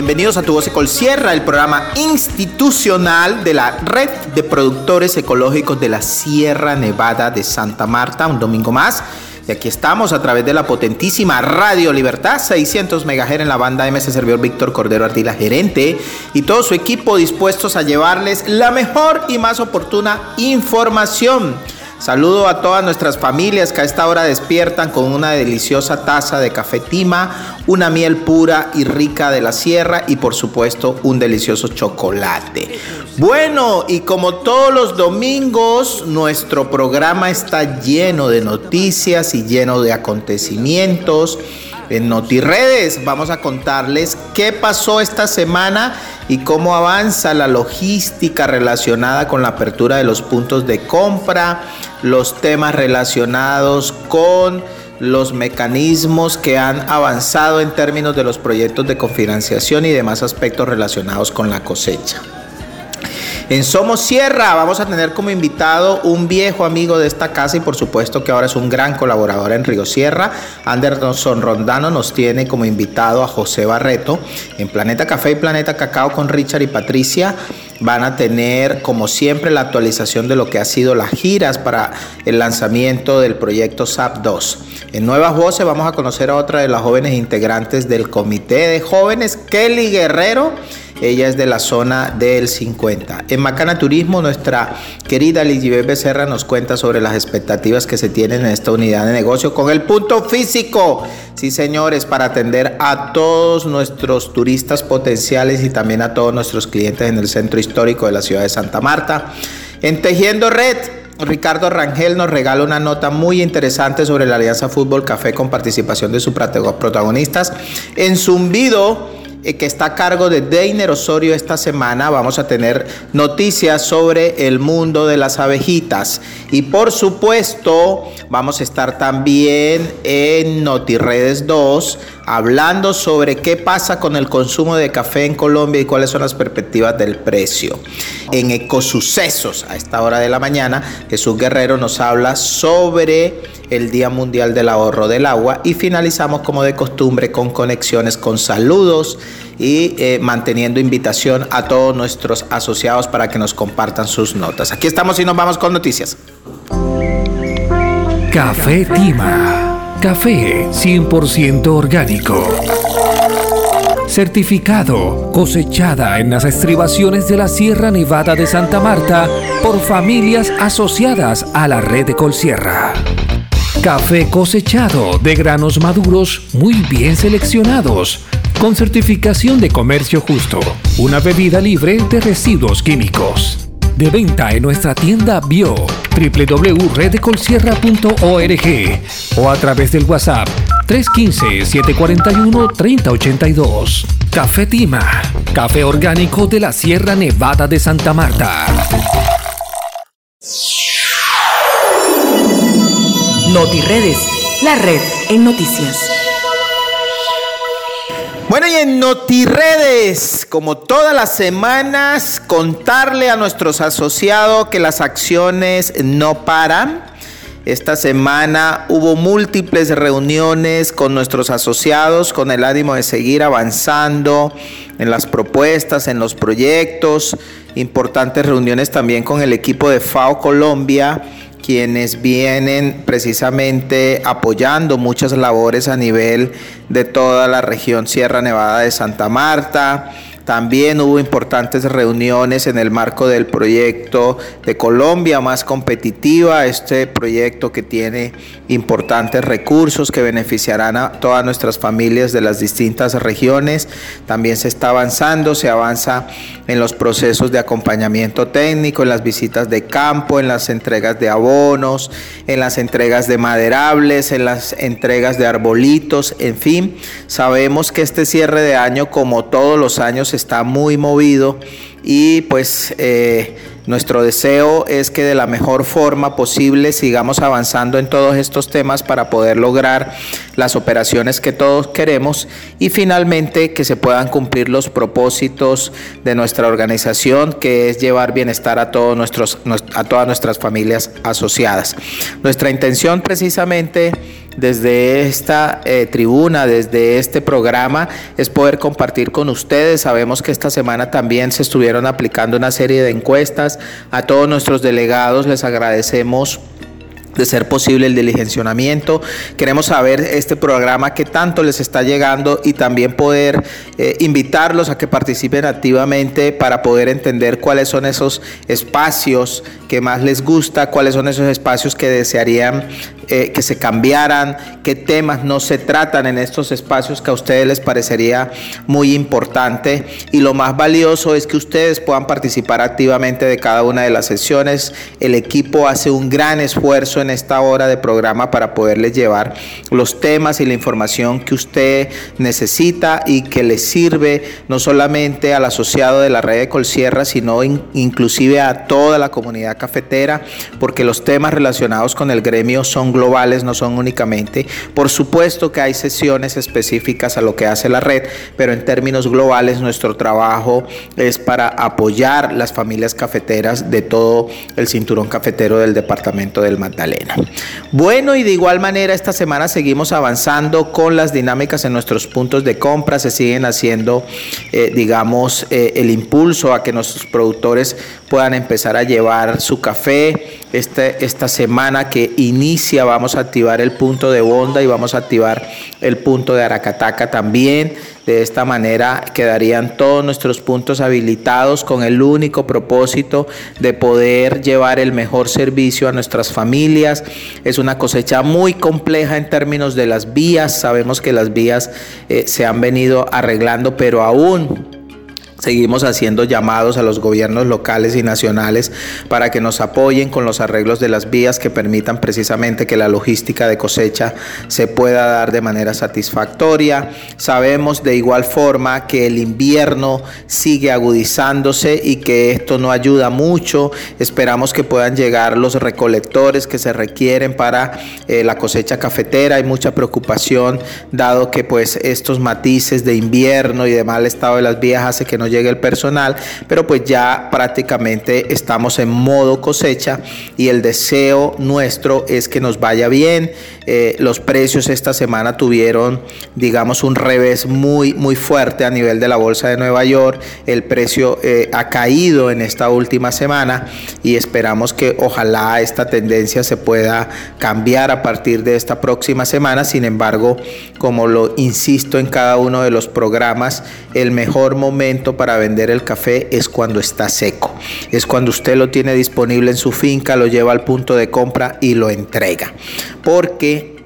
Bienvenidos a Tu Voz Ecol Sierra, el programa institucional de la Red de Productores Ecológicos de la Sierra Nevada de Santa Marta. Un domingo más. Y aquí estamos a través de la potentísima Radio Libertad, 600 MHz en la banda MS Servidor Víctor Cordero Artila, gerente, y todo su equipo dispuestos a llevarles la mejor y más oportuna información Saludo a todas nuestras familias que a esta hora despiertan con una deliciosa taza de café tima, una miel pura y rica de la sierra y por supuesto un delicioso chocolate. Bueno, y como todos los domingos, nuestro programa está lleno de noticias y lleno de acontecimientos. En NotiRedes vamos a contarles qué pasó esta semana y cómo avanza la logística relacionada con la apertura de los puntos de compra, los temas relacionados con los mecanismos que han avanzado en términos de los proyectos de cofinanciación y demás aspectos relacionados con la cosecha. En Somos Sierra vamos a tener como invitado un viejo amigo de esta casa y por supuesto que ahora es un gran colaborador en Río Sierra. Anderson Rondano nos tiene como invitado a José Barreto. En Planeta Café y Planeta Cacao con Richard y Patricia van a tener como siempre la actualización de lo que ha sido las giras para el lanzamiento del proyecto SAP 2. En Nuevas Voces vamos a conocer a otra de las jóvenes integrantes del comité de jóvenes, Kelly Guerrero ella es de la zona del 50. En Macana Turismo, nuestra querida Ligibet Becerra nos cuenta sobre las expectativas que se tienen en esta unidad de negocio con el punto físico. Sí, señores, para atender a todos nuestros turistas potenciales y también a todos nuestros clientes en el centro histórico de la ciudad de Santa Marta. En Tejiendo Red, Ricardo Rangel nos regala una nota muy interesante sobre la Alianza Fútbol Café con participación de sus protagonistas. En Zumbido, que está a cargo de Deiner Osorio esta semana. Vamos a tener noticias sobre el mundo de las abejitas. Y por supuesto, vamos a estar también en NotiRedes 2 hablando sobre qué pasa con el consumo de café en Colombia y cuáles son las perspectivas del precio. En Ecosucesos, a esta hora de la mañana, Jesús Guerrero nos habla sobre el Día Mundial del Ahorro del Agua y finalizamos como de costumbre con conexiones con saludos y eh, manteniendo invitación a todos nuestros asociados para que nos compartan sus notas. Aquí estamos y nos vamos con noticias. Café Tima. Café 100% orgánico. Certificado, cosechada en las estribaciones de la Sierra Nevada de Santa Marta por familias asociadas a la red de Colsierra. Café cosechado de granos maduros muy bien seleccionados, con certificación de comercio justo. Una bebida libre de residuos químicos. De venta en nuestra tienda bio www.redecolsierra.org o a través del WhatsApp 315-741-3082. Café Tima, café orgánico de la Sierra Nevada de Santa Marta. NotiRedes, la red en noticias. Bueno, y en NotiRedes, como todas las semanas, contarle a nuestros asociados que las acciones no paran. Esta semana hubo múltiples reuniones con nuestros asociados con el ánimo de seguir avanzando en las propuestas, en los proyectos, importantes reuniones también con el equipo de FAO Colombia quienes vienen precisamente apoyando muchas labores a nivel de toda la región Sierra Nevada de Santa Marta también hubo importantes reuniones en el marco del proyecto de Colombia más competitiva, este proyecto que tiene importantes recursos que beneficiarán a todas nuestras familias de las distintas regiones. También se está avanzando, se avanza en los procesos de acompañamiento técnico, en las visitas de campo, en las entregas de abonos, en las entregas de maderables, en las entregas de arbolitos, en fin, sabemos que este cierre de año, como todos los años, está muy movido y pues eh, nuestro deseo es que de la mejor forma posible sigamos avanzando en todos estos temas para poder lograr las operaciones que todos queremos y finalmente que se puedan cumplir los propósitos de nuestra organización que es llevar bienestar a todos nuestros a todas nuestras familias asociadas. Nuestra intención precisamente desde esta eh, tribuna, desde este programa, es poder compartir con ustedes. Sabemos que esta semana también se estuvieron aplicando una serie de encuestas. A todos nuestros delegados les agradecemos de ser posible el diligencionamiento. Queremos saber este programa qué tanto les está llegando y también poder eh, invitarlos a que participen activamente para poder entender cuáles son esos espacios que más les gusta, cuáles son esos espacios que desearían eh, que se cambiaran, qué temas no se tratan en estos espacios que a ustedes les parecería muy importante. Y lo más valioso es que ustedes puedan participar activamente de cada una de las sesiones. El equipo hace un gran esfuerzo en esta hora de programa para poderles llevar los temas y la información que usted necesita y que le sirve no solamente al asociado de la red de Colsierra, sino inclusive a toda la comunidad cafetera, porque los temas relacionados con el gremio son globales, no son únicamente. Por supuesto que hay sesiones específicas a lo que hace la red, pero en términos globales nuestro trabajo es para apoyar las familias cafeteras de todo el cinturón cafetero del departamento del Magdalena. Bueno, y de igual manera esta semana seguimos avanzando con las dinámicas en nuestros puntos de compra, se siguen haciendo, eh, digamos, eh, el impulso a que nuestros productores puedan empezar a llevar su café. Este, esta semana que inicia vamos a activar el punto de Bonda y vamos a activar el punto de Aracataca también. De esta manera quedarían todos nuestros puntos habilitados con el único propósito de poder llevar el mejor servicio a nuestras familias. Es una cosecha muy compleja en términos de las vías. Sabemos que las vías eh, se han venido arreglando, pero aún Seguimos haciendo llamados a los gobiernos locales y nacionales para que nos apoyen con los arreglos de las vías que permitan precisamente que la logística de cosecha se pueda dar de manera satisfactoria. Sabemos de igual forma que el invierno sigue agudizándose y que esto no ayuda mucho. Esperamos que puedan llegar los recolectores que se requieren para eh, la cosecha cafetera. Hay mucha preocupación dado que pues estos matices de invierno y de mal estado de las vías hace que no llegue el personal, pero pues ya prácticamente estamos en modo cosecha y el deseo nuestro es que nos vaya bien. Eh, los precios esta semana tuvieron, digamos, un revés muy, muy fuerte a nivel de la Bolsa de Nueva York. El precio eh, ha caído en esta última semana y esperamos que ojalá esta tendencia se pueda cambiar a partir de esta próxima semana. Sin embargo, como lo insisto en cada uno de los programas, el mejor momento para vender el café es cuando está seco. Es cuando usted lo tiene disponible en su finca, lo lleva al punto de compra y lo entrega. Porque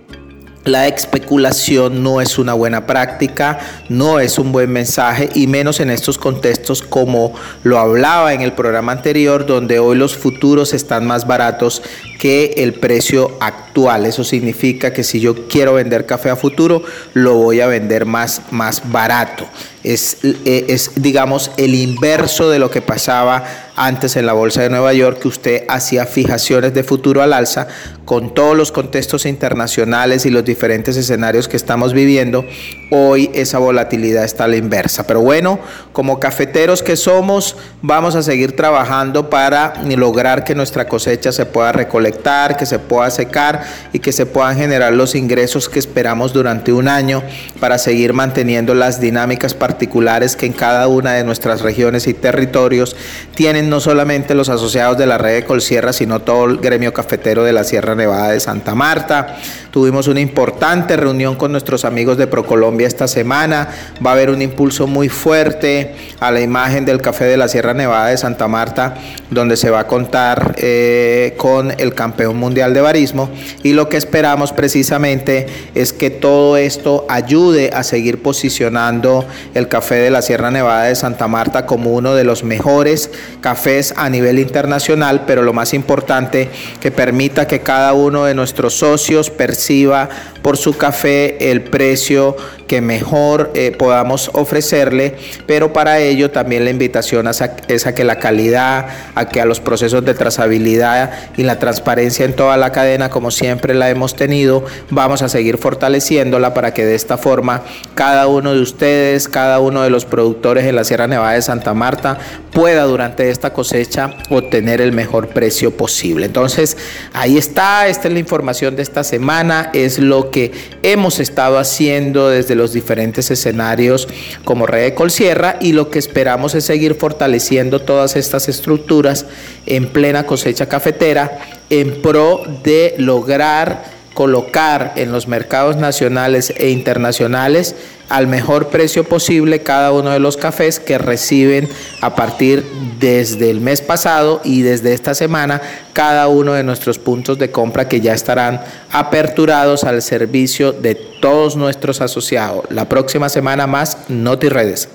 la especulación no es una buena práctica, no es un buen mensaje y menos en estos contextos como lo hablaba en el programa anterior donde hoy los futuros están más baratos que el precio actual. Eso significa que si yo quiero vender café a futuro, lo voy a vender más, más barato. Es, eh, es, digamos, el inverso de lo que pasaba antes en la Bolsa de Nueva York, que usted hacía fijaciones de futuro al alza con todos los contextos internacionales y los diferentes escenarios que estamos viviendo. Hoy esa volatilidad está a la inversa. Pero bueno, como cafeteros que somos, vamos a seguir trabajando para lograr que nuestra cosecha se pueda recolectar que se pueda secar y que se puedan generar los ingresos que esperamos durante un año para seguir manteniendo las dinámicas particulares que en cada una de nuestras regiones y territorios tienen no solamente los asociados de la red de Colsierra, sino todo el gremio cafetero de la Sierra Nevada de Santa Marta. Tuvimos una importante reunión con nuestros amigos de Procolombia esta semana. Va a haber un impulso muy fuerte a la imagen del café de la Sierra Nevada de Santa Marta, donde se va a contar eh, con el campeón mundial de barismo y lo que esperamos precisamente es que todo esto ayude a seguir posicionando el café de la Sierra Nevada de Santa Marta como uno de los mejores cafés a nivel internacional, pero lo más importante que permita que cada uno de nuestros socios perciba por su café el precio que mejor eh, podamos ofrecerle, pero para ello también la invitación es a que la calidad, a que a los procesos de trazabilidad y la transparencia en toda la cadena, como siempre la hemos tenido, vamos a seguir fortaleciéndola para que de esta forma cada uno de ustedes, cada cada uno de los productores en la Sierra Nevada de Santa Marta pueda durante esta cosecha obtener el mejor precio posible. Entonces, ahí está, esta es la información de esta semana, es lo que hemos estado haciendo desde los diferentes escenarios como Red de Colsierra y lo que esperamos es seguir fortaleciendo todas estas estructuras en plena cosecha cafetera en pro de lograr colocar en los mercados nacionales e internacionales al mejor precio posible cada uno de los cafés que reciben a partir desde el mes pasado y desde esta semana cada uno de nuestros puntos de compra que ya estarán aperturados al servicio de todos nuestros asociados. La próxima semana más, Noti Redes.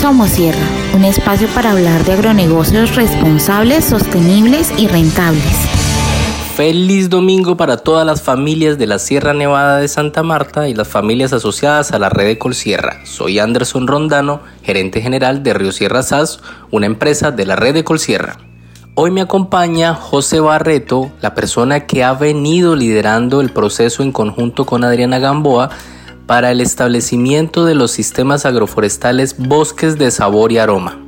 Somos Sierra, un espacio para hablar de agronegocios responsables, sostenibles y rentables. Feliz domingo para todas las familias de la Sierra Nevada de Santa Marta y las familias asociadas a la red de Colsierra. Soy Anderson Rondano, gerente general de Río Sierra SAS, una empresa de la red de Colsierra. Hoy me acompaña José Barreto, la persona que ha venido liderando el proceso en conjunto con Adriana Gamboa para el establecimiento de los sistemas agroforestales Bosques de Sabor y Aroma.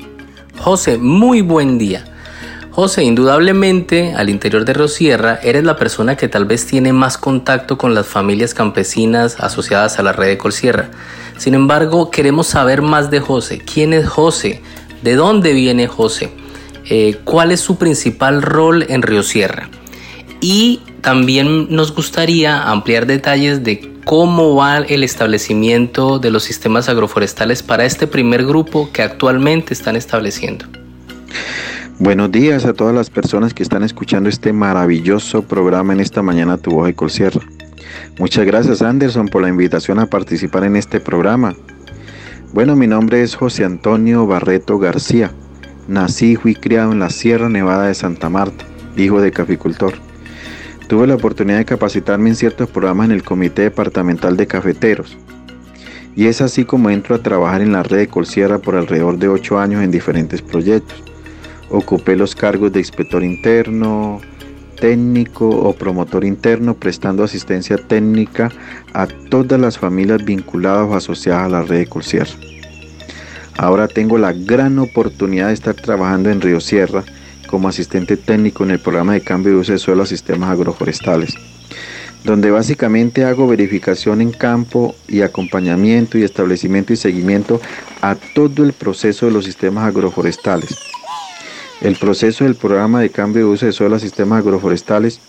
José, muy buen día. José, indudablemente al interior de Rosierra eres la persona que tal vez tiene más contacto con las familias campesinas asociadas a la red de Colsierra. Sin embargo, queremos saber más de José. ¿Quién es José? ¿De dónde viene José? Eh, ¿Cuál es su principal rol en Río Sierra? Y también nos gustaría ampliar detalles de cómo va el establecimiento de los sistemas agroforestales para este primer grupo que actualmente están estableciendo. Buenos días a todas las personas que están escuchando este maravilloso programa en esta mañana Tu Voz de Colsierra. Muchas gracias Anderson por la invitación a participar en este programa. Bueno, mi nombre es José Antonio Barreto García. Nací y fui criado en la Sierra Nevada de Santa Marta, hijo de caficultor. Tuve la oportunidad de capacitarme en ciertos programas en el Comité Departamental de Cafeteros. Y es así como entro a trabajar en la red de Colsierra por alrededor de ocho años en diferentes proyectos. Ocupé los cargos de inspector interno, técnico o promotor interno prestando asistencia técnica a todas las familias vinculadas o asociadas a la red de Colsierra. Ahora tengo la gran oportunidad de estar trabajando en Río Sierra como asistente técnico en el programa de cambio de uso de suelo a sistemas agroforestales, donde básicamente hago verificación en campo y acompañamiento y establecimiento y seguimiento a todo el proceso de los sistemas agroforestales el proceso del programa de cambio de uso de suelo a sistemas agroforestales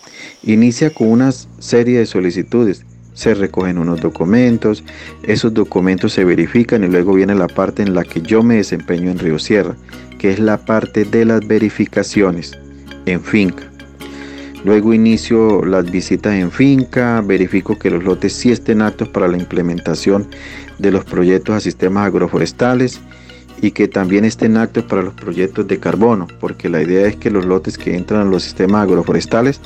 inicia con una serie de solicitudes. Se recogen unos documentos, esos documentos se verifican y luego viene la parte en la que yo me desempeño en Río Sierra, que es la parte de las verificaciones en finca. Luego inicio las visitas en finca, verifico que los lotes sí estén aptos para la implementación de los proyectos a sistemas agroforestales y que también estén aptos para los proyectos de carbono, porque la idea es que los lotes que entran a los sistemas agroforestales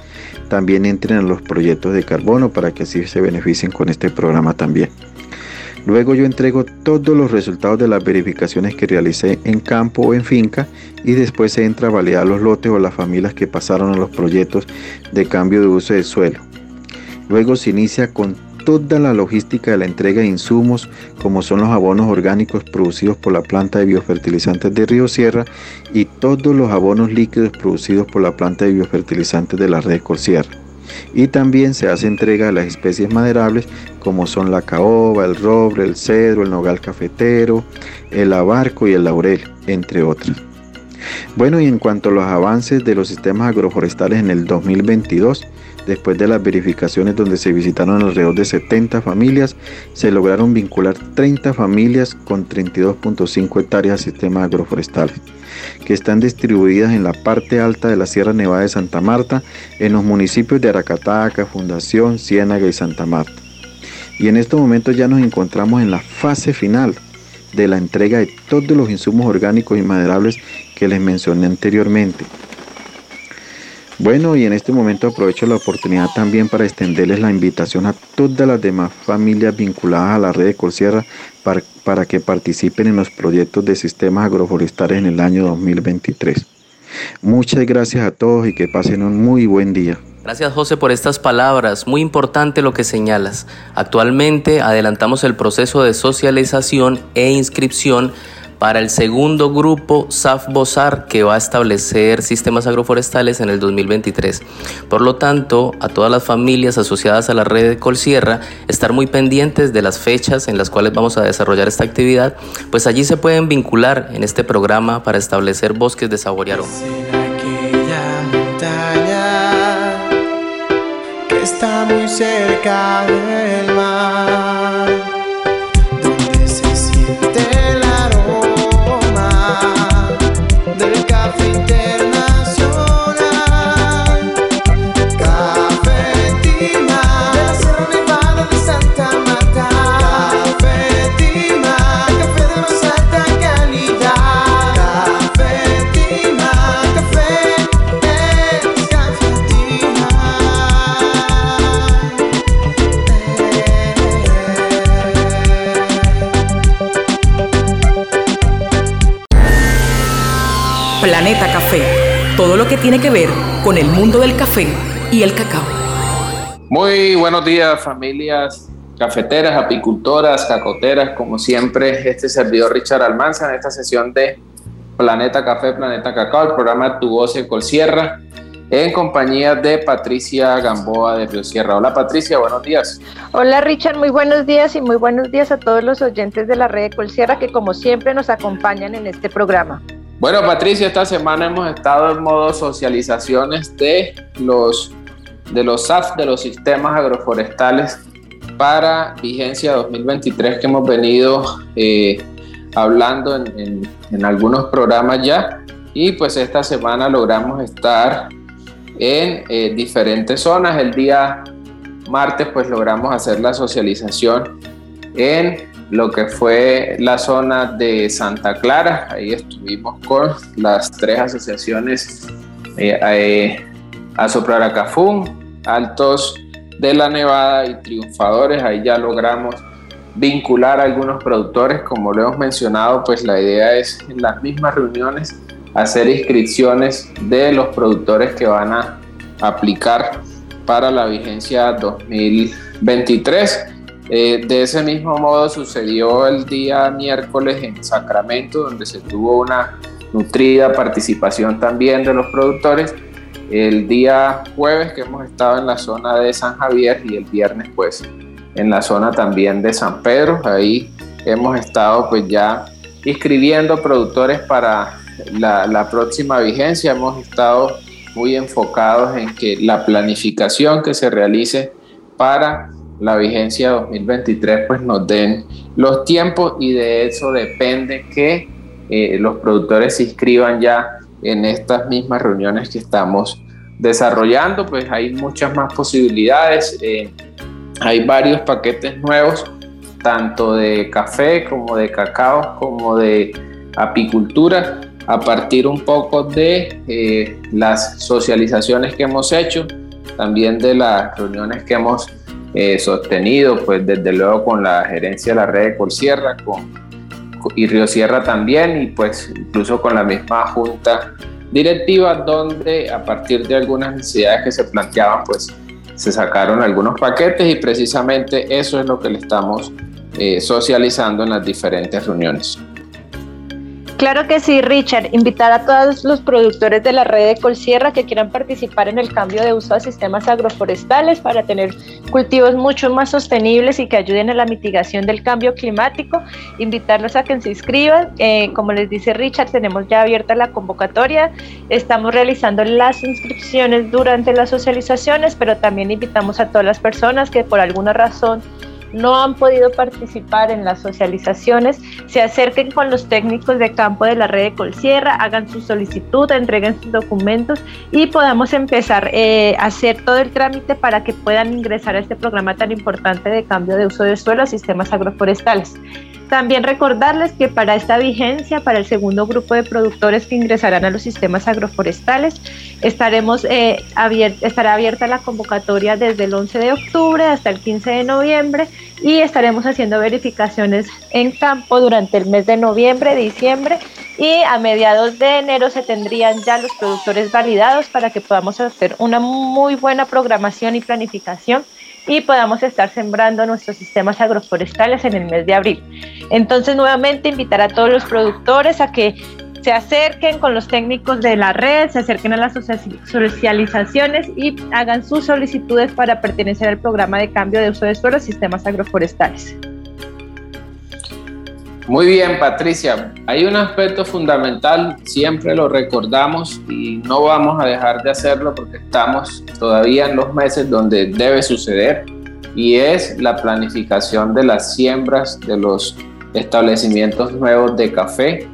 también entren a los proyectos de carbono para que así se beneficien con este programa también. Luego yo entrego todos los resultados de las verificaciones que realicé en campo o en finca y después se entra a validar los lotes o las familias que pasaron a los proyectos de cambio de uso de suelo. Luego se inicia con toda la logística de la entrega de insumos, como son los abonos orgánicos producidos por la planta de biofertilizantes de Río Sierra y todos los abonos líquidos producidos por la planta de biofertilizantes de la red Colsierra. Y también se hace entrega de las especies maderables como son la caoba, el roble, el cedro, el nogal cafetero, el abarco y el laurel, entre otras. Bueno, y en cuanto a los avances de los sistemas agroforestales en el 2022, Después de las verificaciones donde se visitaron alrededor de 70 familias, se lograron vincular 30 familias con 32.5 hectáreas a sistemas agroforestales, que están distribuidas en la parte alta de la Sierra Nevada de Santa Marta, en los municipios de Aracataca, Fundación, Ciénaga y Santa Marta. Y en estos momentos ya nos encontramos en la fase final de la entrega de todos los insumos orgánicos y maderables que les mencioné anteriormente bueno, y en este momento aprovecho la oportunidad también para extenderles la invitación a todas las demás familias vinculadas a la red de Colsierra para, para que participen en los proyectos de sistemas agroforestales en el año 2023. Muchas gracias a todos y que pasen un muy buen día. Gracias José por estas palabras. Muy importante lo que señalas. Actualmente adelantamos el proceso de socialización e inscripción para el segundo grupo SAF-BOSAR que va a establecer sistemas agroforestales en el 2023. Por lo tanto, a todas las familias asociadas a la red de Colsierra, estar muy pendientes de las fechas en las cuales vamos a desarrollar esta actividad, pues allí se pueden vincular en este programa para establecer bosques de saborear está muy cerca del Planeta Café. Todo lo que tiene que ver con el mundo del café y el cacao. Muy buenos días familias cafeteras, apicultoras, cacoteras, como siempre, este servidor Richard Almanza en esta sesión de Planeta Café, Planeta Cacao, el programa Tu Voz en Colsierra, en compañía de Patricia Gamboa de Río Sierra. Hola Patricia, buenos días. Hola Richard, muy buenos días y muy buenos días a todos los oyentes de la red de Colsierra que como siempre nos acompañan en este programa. Bueno Patricia, esta semana hemos estado en modo socializaciones de los, de los SAF, de los sistemas agroforestales para vigencia 2023 que hemos venido eh, hablando en, en, algunos programas ya y pues esta semana logramos estar en eh, diferentes zonas. El día martes pues logramos hacer la socialización en lo que fue la zona de Santa Clara. Ahí estuvimos con las tres asociaciones eh, eh, Altos de la Nevada y Triunfadores. Ahí ya logramos vincular a algunos productores, como lo hemos mencionado, pues la idea es en las mismas reuniones hacer inscripciones de los productores que van a aplicar para la vigencia 2023. Eh, de ese mismo modo sucedió el día miércoles en Sacramento, donde se tuvo una nutrida participación también de los productores. El día jueves que hemos estado en la zona de San Javier y el viernes pues en la zona también de San Pedro. Ahí hemos estado pues ya inscribiendo productores para la, la próxima vigencia. Hemos estado muy enfocados en que la planificación que se realice para la vigencia 2023 pues nos den los tiempos y de eso depende que eh, los productores se inscriban ya en estas mismas reuniones que estamos desarrollando. Pues hay muchas más posibilidades eh, hay varios paquetes nuevos tanto de café como de cacao como de apicultura. A partir un poco de eh, las socializaciones que hemos hecho, también de las reuniones que hemos eh, sostenido, pues desde luego con la gerencia de la red de Colsierra con, y Río Sierra también, y pues incluso con la misma junta directiva, donde a partir de algunas necesidades que se planteaban, pues se sacaron algunos paquetes y precisamente eso es lo que le estamos eh, socializando en las diferentes reuniones. Claro que sí, Richard. Invitar a todos los productores de la red de Colsierra que quieran participar en el cambio de uso a sistemas agroforestales para tener cultivos mucho más sostenibles y que ayuden a la mitigación del cambio climático. Invitarlos a que se inscriban. Eh, como les dice Richard, tenemos ya abierta la convocatoria. Estamos realizando las inscripciones durante las socializaciones, pero también invitamos a todas las personas que por alguna razón no han podido participar en las socializaciones, se acerquen con los técnicos de campo de la red de Colsierra, hagan su solicitud, entreguen sus documentos y podamos empezar eh, a hacer todo el trámite para que puedan ingresar a este programa tan importante de cambio de uso de suelo a sistemas agroforestales. También recordarles que para esta vigencia, para el segundo grupo de productores que ingresarán a los sistemas agroforestales, estaremos, eh, estará abierta la convocatoria desde el 11 de octubre hasta el 15 de noviembre y estaremos haciendo verificaciones en campo durante el mes de noviembre, diciembre y a mediados de enero se tendrían ya los productores validados para que podamos hacer una muy buena programación y planificación y podamos estar sembrando nuestros sistemas agroforestales en el mes de abril. Entonces, nuevamente invitar a todos los productores a que se acerquen con los técnicos de la red, se acerquen a las socializaciones y hagan sus solicitudes para pertenecer al programa de cambio de uso de suelo sistemas agroforestales. Muy bien, Patricia. Hay un aspecto fundamental, siempre lo recordamos y no vamos a dejar de hacerlo porque estamos todavía en los meses donde debe suceder y es la planificación de las siembras de los establecimientos nuevos de café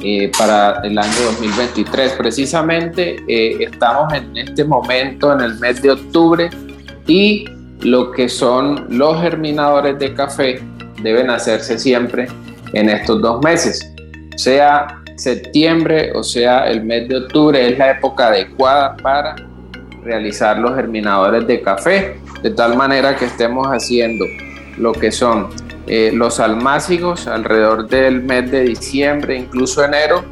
eh, para el año 2023. Precisamente eh, estamos en este momento, en el mes de octubre, y lo que son los germinadores de café deben hacerse siempre en estos dos meses. Sea septiembre o sea el mes de octubre es la época adecuada para realizar los germinadores de café, de tal manera que estemos haciendo lo que son eh, los almácigos alrededor del mes de diciembre, incluso enero,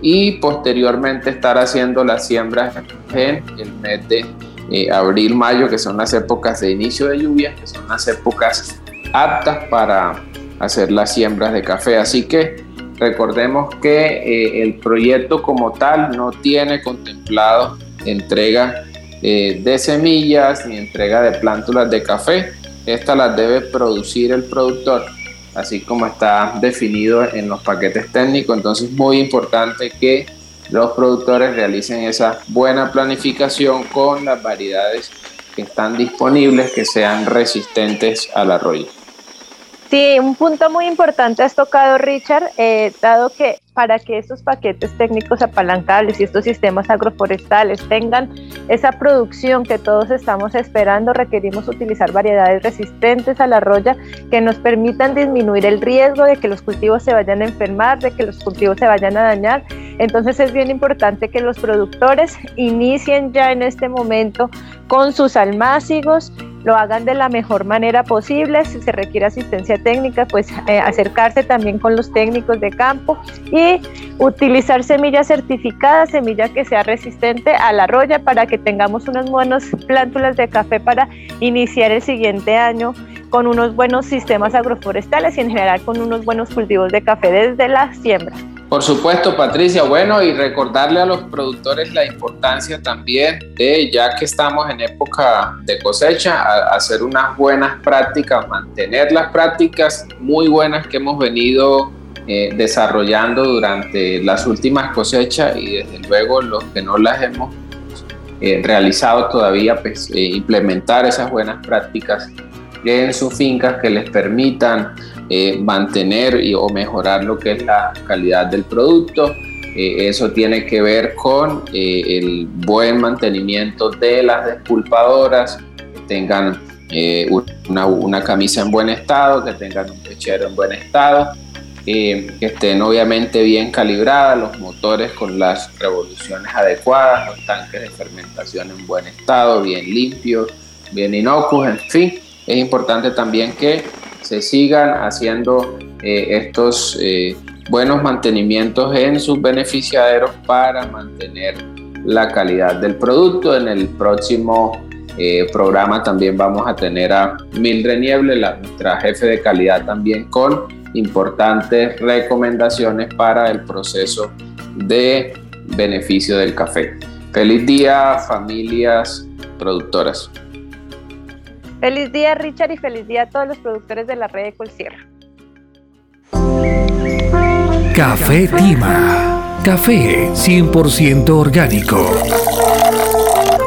y posteriormente estar haciendo las siembras en el mes de eh, abril, mayo, que son las épocas de inicio de lluvia, que son las épocas aptas para hacer las siembras de café. Así que recordemos que eh, el proyecto como tal no tiene contemplado entrega eh, de semillas ni entrega de plántulas de café. Estas las debe producir el productor, así como está definido en los paquetes técnicos. Entonces es muy importante que los productores realicen esa buena planificación con las variedades que están disponibles que sean resistentes al arroyo. Sí, un punto muy importante has tocado, Richard, eh, dado que para que estos paquetes técnicos apalancables y estos sistemas agroforestales tengan esa producción que todos estamos esperando, requerimos utilizar variedades resistentes a la roya que nos permitan disminuir el riesgo de que los cultivos se vayan a enfermar, de que los cultivos se vayan a dañar. Entonces es bien importante que los productores inicien ya en este momento con sus almácigos, lo hagan de la mejor manera posible. Si se requiere asistencia técnica, pues eh, acercarse también con los técnicos de campo y utilizar semillas certificadas, semilla que sea resistente a la roya para que tengamos unas buenas plántulas de café para iniciar el siguiente año con unos buenos sistemas agroforestales y en general con unos buenos cultivos de café desde la siembra. Por supuesto, Patricia. Bueno, y recordarle a los productores la importancia también de, ya que estamos en época de cosecha, hacer unas buenas prácticas, mantener las prácticas muy buenas que hemos venido eh, desarrollando durante las últimas cosechas y desde luego los que no las hemos eh, realizado todavía, pues eh, implementar esas buenas prácticas en sus fincas que les permitan eh, mantener y, o mejorar lo que es la calidad del producto. Eh, eso tiene que ver con eh, el buen mantenimiento de las despulpadoras, que tengan una, una camisa en buen estado, que tengan un pechero en buen estado, que estén obviamente bien calibradas, los motores con las revoluciones adecuadas, los tanques de fermentación en buen estado, bien limpios, bien inocuos, en fin. Es importante también que se sigan haciendo eh, estos eh, buenos mantenimientos en sus beneficiaderos para mantener la calidad del producto. En el próximo eh, programa también vamos a tener a Mildred Nieble, nuestra jefe de calidad también con importantes recomendaciones para el proceso de beneficio del café. Feliz día familias productoras. Feliz día, Richard, y feliz día a todos los productores de la red de Colsierra. Café Tima. Café 100% orgánico.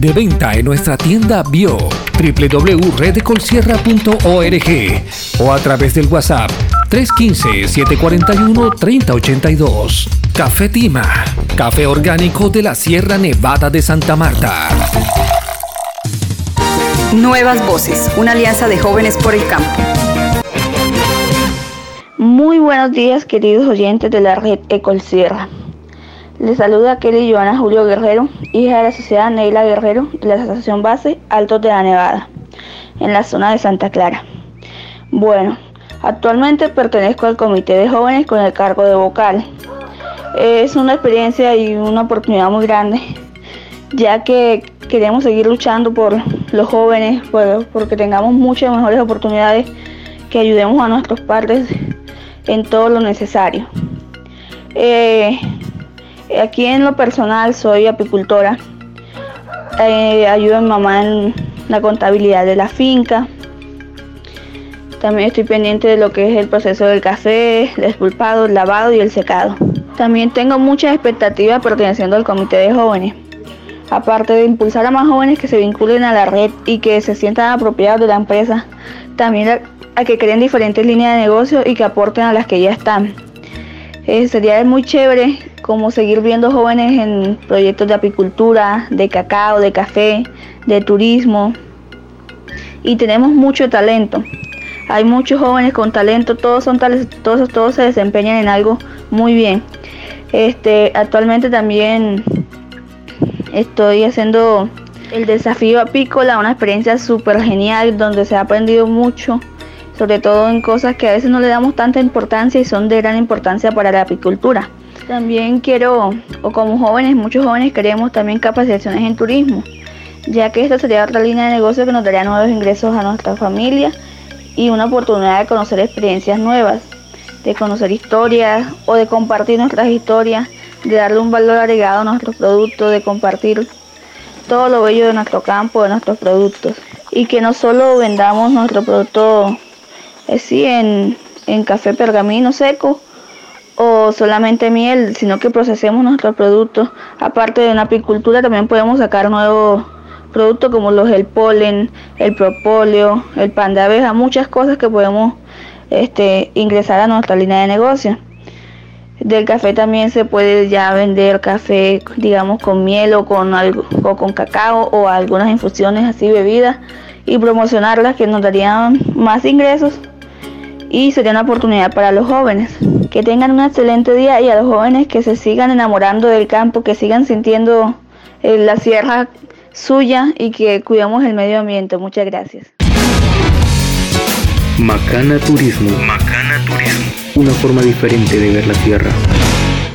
De venta en nuestra tienda bio www.redecolsierra.org o a través del WhatsApp 315-741-3082. Café Tima, café orgánico de la Sierra Nevada de Santa Marta. Nuevas Voces, una alianza de jóvenes por el campo. Muy buenos días, queridos oyentes de la red Ecolsierra. Les saluda Kelly Joana Julio Guerrero, hija de la sociedad Neila Guerrero de la Asociación Base Altos de la Nevada, en la zona de Santa Clara. Bueno, actualmente pertenezco al Comité de Jóvenes con el cargo de vocal. Es una experiencia y una oportunidad muy grande, ya que queremos seguir luchando por los jóvenes, por, porque tengamos muchas mejores oportunidades, que ayudemos a nuestros padres en todo lo necesario. Eh, aquí en lo personal soy apicultora, eh, ayudo a mi mamá en la contabilidad de la finca. También estoy pendiente de lo que es el proceso del café, el despulpado, el lavado y el secado. También tengo muchas expectativas perteneciendo al comité de jóvenes. Aparte de impulsar a más jóvenes que se vinculen a la red y que se sientan apropiados de la empresa, también a, a que creen diferentes líneas de negocio y que aporten a las que ya están. Eh, sería muy chévere como seguir viendo jóvenes en proyectos de apicultura, de cacao, de café, de turismo. Y tenemos mucho talento. Hay muchos jóvenes con talento, todos son todos se desempeñan en algo muy bien. Este, actualmente también estoy haciendo el desafío apícola, una experiencia súper genial donde se ha aprendido mucho, sobre todo en cosas que a veces no le damos tanta importancia y son de gran importancia para la apicultura. También quiero, o como jóvenes, muchos jóvenes queremos también capacitaciones en turismo, ya que esta sería otra línea de negocio que nos daría nuevos ingresos a nuestra familia y una oportunidad de conocer experiencias nuevas, de conocer historias o de compartir nuestras historias, de darle un valor agregado a nuestros productos, de compartir todo lo bello de nuestro campo, de nuestros productos. Y que no solo vendamos nuestro producto así en, en café pergamino seco o solamente miel, sino que procesemos nuestros productos. Aparte de una apicultura también podemos sacar nuevos productos como los el polen, el propóleo, el pan de abeja, muchas cosas que podemos este, ingresar a nuestra línea de negocio. Del café también se puede ya vender café, digamos, con miel o con algo, o con cacao o algunas infusiones así bebidas y promocionarlas que nos darían más ingresos y sería una oportunidad para los jóvenes. Que tengan un excelente día y a los jóvenes que se sigan enamorando del campo, que sigan sintiendo eh, la sierra suya y que cuidemos el medio ambiente. Muchas gracias. Macana Turismo. Macana Turismo. Una forma diferente de ver la tierra.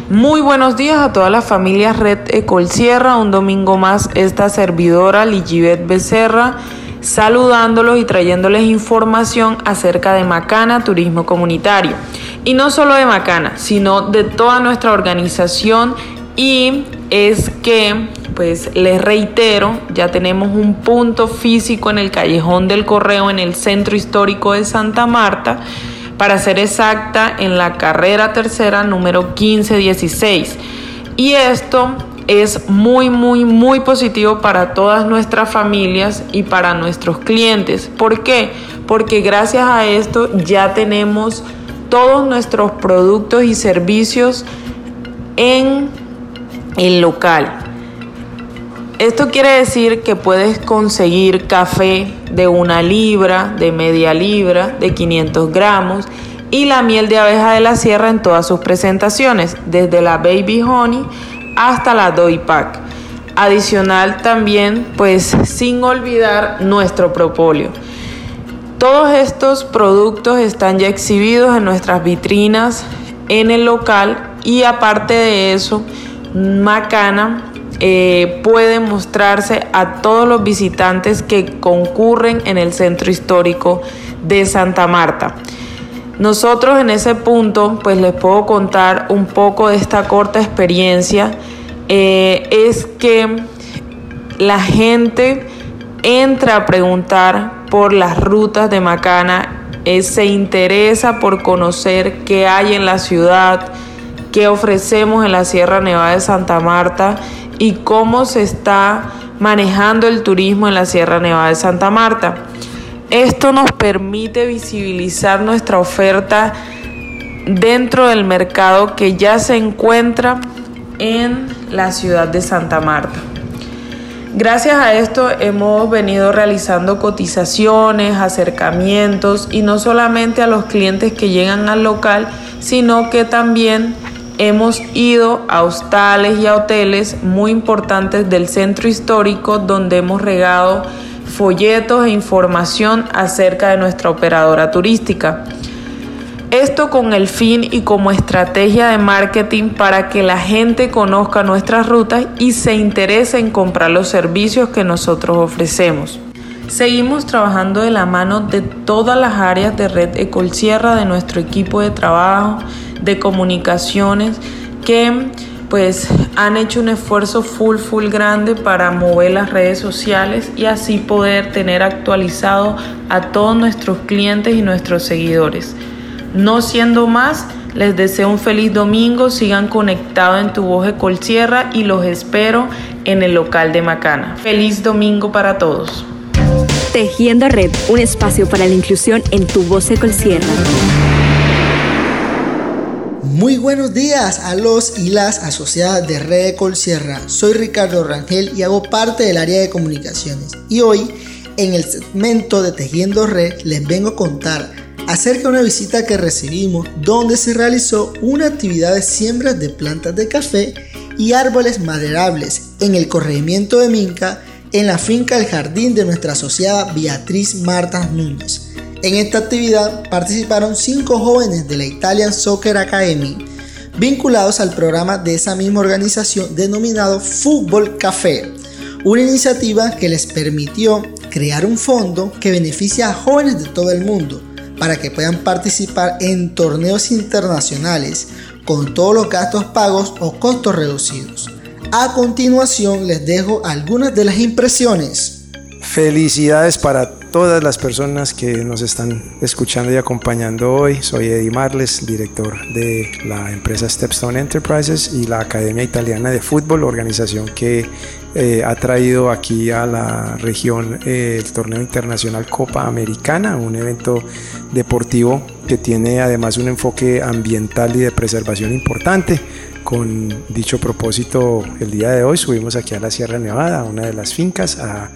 Muy buenos días a todas las familias Red Ecol Sierra. Un domingo más esta servidora Ligibet Becerra saludándolos y trayéndoles información acerca de Macana Turismo Comunitario. Y no solo de Macana, sino de toda nuestra organización y es que, pues les reitero, ya tenemos un punto físico en el callejón del correo en el centro histórico de Santa Marta, para ser exacta, en la carrera tercera número 1516. Y esto es muy, muy, muy positivo para todas nuestras familias y para nuestros clientes. ¿Por qué? Porque gracias a esto ya tenemos todos nuestros productos y servicios en el local. Esto quiere decir que puedes conseguir café de una libra, de media libra, de 500 gramos y la miel de abeja de la sierra en todas sus presentaciones, desde la baby honey hasta la doy pack. Adicional también, pues sin olvidar nuestro propóleo. Todos estos productos están ya exhibidos en nuestras vitrinas en el local y aparte de eso, Macana eh, puede mostrarse a todos los visitantes que concurren en el centro histórico de Santa Marta. Nosotros en ese punto, pues les puedo contar un poco de esta corta experiencia. Eh, es que la gente entra a preguntar por las rutas de Macana, eh, se interesa por conocer qué hay en la ciudad, qué ofrecemos en la Sierra Nevada de Santa Marta y cómo se está manejando el turismo en la Sierra Nevada de Santa Marta. Esto nos permite visibilizar nuestra oferta dentro del mercado que ya se encuentra en la ciudad de Santa Marta. Gracias a esto hemos venido realizando cotizaciones, acercamientos y no solamente a los clientes que llegan al local, sino que también hemos ido a hostales y a hoteles muy importantes del centro histórico donde hemos regado folletos e información acerca de nuestra operadora turística. Esto con el fin y como estrategia de marketing para que la gente conozca nuestras rutas y se interese en comprar los servicios que nosotros ofrecemos. Seguimos trabajando de la mano de todas las áreas de Red Ecolsierra, de nuestro equipo de trabajo, de comunicaciones, que pues han hecho un esfuerzo full, full grande para mover las redes sociales y así poder tener actualizado a todos nuestros clientes y nuestros seguidores. No siendo más, les deseo un feliz domingo, sigan conectados en tu voz de Colsierra y los espero en el local de Macana. Feliz domingo para todos. Tejiendo Red, un espacio para la inclusión en tu voz de Colsierra. Muy buenos días a los y las asociadas de Red Colsierra. Soy Ricardo Rangel y hago parte del área de comunicaciones. Y hoy, en el segmento de Tejiendo Red, les vengo a contar acerca de una visita que recibimos donde se realizó una actividad de siembras de plantas de café y árboles maderables en el corregimiento de Minca en la finca El Jardín de nuestra asociada Beatriz Marta Núñez. En esta actividad participaron cinco jóvenes de la Italian Soccer Academy vinculados al programa de esa misma organización denominado Fútbol Café, una iniciativa que les permitió crear un fondo que beneficia a jóvenes de todo el mundo para que puedan participar en torneos internacionales con todos los gastos pagos o costos reducidos. A continuación les dejo algunas de las impresiones. Felicidades para todas las personas que nos están escuchando y acompañando hoy. Soy Eddie Marles, director de la empresa Stepstone Enterprises y la Academia Italiana de Fútbol, organización que eh, ha traído aquí a la región eh, el torneo internacional Copa Americana, un evento deportivo que tiene además un enfoque ambiental y de preservación importante. Con dicho propósito, el día de hoy subimos aquí a la Sierra Nevada, a una de las fincas, a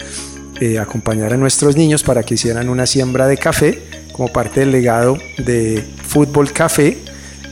eh, acompañar a nuestros niños para que hicieran una siembra de café como parte del legado de Fútbol Café,